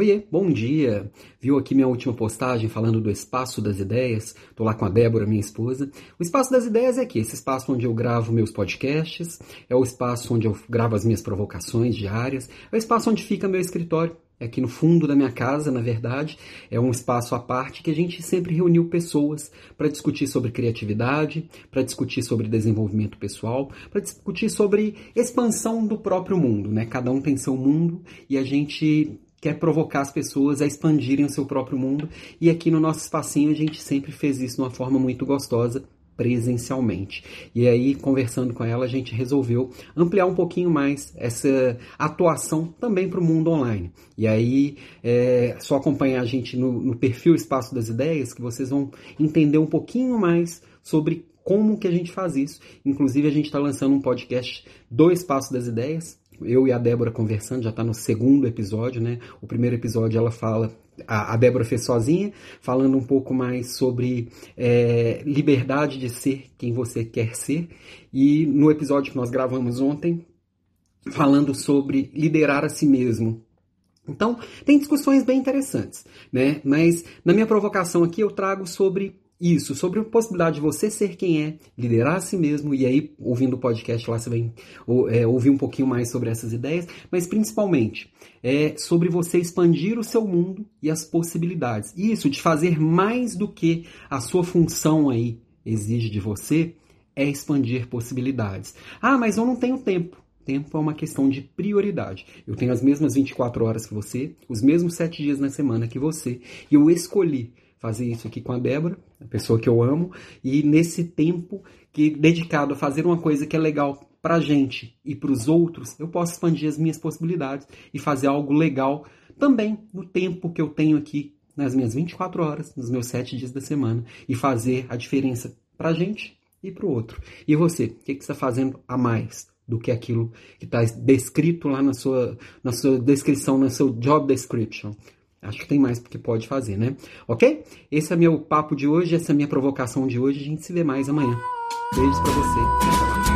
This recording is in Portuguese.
Oiê, bom dia! Viu aqui minha última postagem falando do Espaço das Ideias? Tô lá com a Débora, minha esposa. O Espaço das Ideias é aqui, esse espaço onde eu gravo meus podcasts, é o espaço onde eu gravo as minhas provocações diárias, é o espaço onde fica meu escritório. É aqui no fundo da minha casa, na verdade, é um espaço à parte que a gente sempre reuniu pessoas para discutir sobre criatividade, para discutir sobre desenvolvimento pessoal, para discutir sobre expansão do próprio mundo, né? Cada um tem seu mundo e a gente quer provocar as pessoas a expandirem o seu próprio mundo. E aqui no nosso espacinho a gente sempre fez isso de uma forma muito gostosa, presencialmente. E aí, conversando com ela, a gente resolveu ampliar um pouquinho mais essa atuação também para o mundo online. E aí, é só acompanhar a gente no, no perfil Espaço das Ideias que vocês vão entender um pouquinho mais sobre como que a gente faz isso. Inclusive, a gente está lançando um podcast do Espaço das Ideias, eu e a Débora conversando, já está no segundo episódio, né? O primeiro episódio ela fala, a, Débora fez sozinha, falando um pouco mais sobre é, liberdade de ser quem você quer ser. E no episódio que nós gravamos ontem, falando sobre liderar a si mesmo. Então, tem discussões bem interessantes, né? Mas na minha provocação aqui eu trago sobre isso, sobre a possibilidade de você ser quem é, liderar a si mesmo, e aí, ouvindo o podcast lá, você vai é, ouvir um pouquinho mais sobre essas ideias, mas principalmente é sobre você expandir o seu mundo e as possibilidades. Isso, de fazer mais do que a sua função aí exige de você, é expandir possibilidades. Ah, mas eu não tenho tempo. Tempo é uma questão de prioridade. Eu tenho as mesmas 24 horas que você, os mesmos 7 dias na semana que você, e eu escolhi fazer isso aqui com a Débora, a pessoa que eu amo, e nesse tempo que dedicado a fazer uma coisa que é legal para gente e para os outros, eu posso expandir as minhas possibilidades e fazer algo legal também no tempo que eu tenho aqui nas minhas 24 horas, nos meus 7 dias da semana e fazer a diferença para gente e para o outro. E você, o que, que você está fazendo a mais do que aquilo que está descrito lá na sua, na sua descrição, no seu job description? Acho que tem mais porque pode fazer, né? Ok? Esse é meu papo de hoje, essa é minha provocação de hoje. A gente se vê mais amanhã. Beijos para você.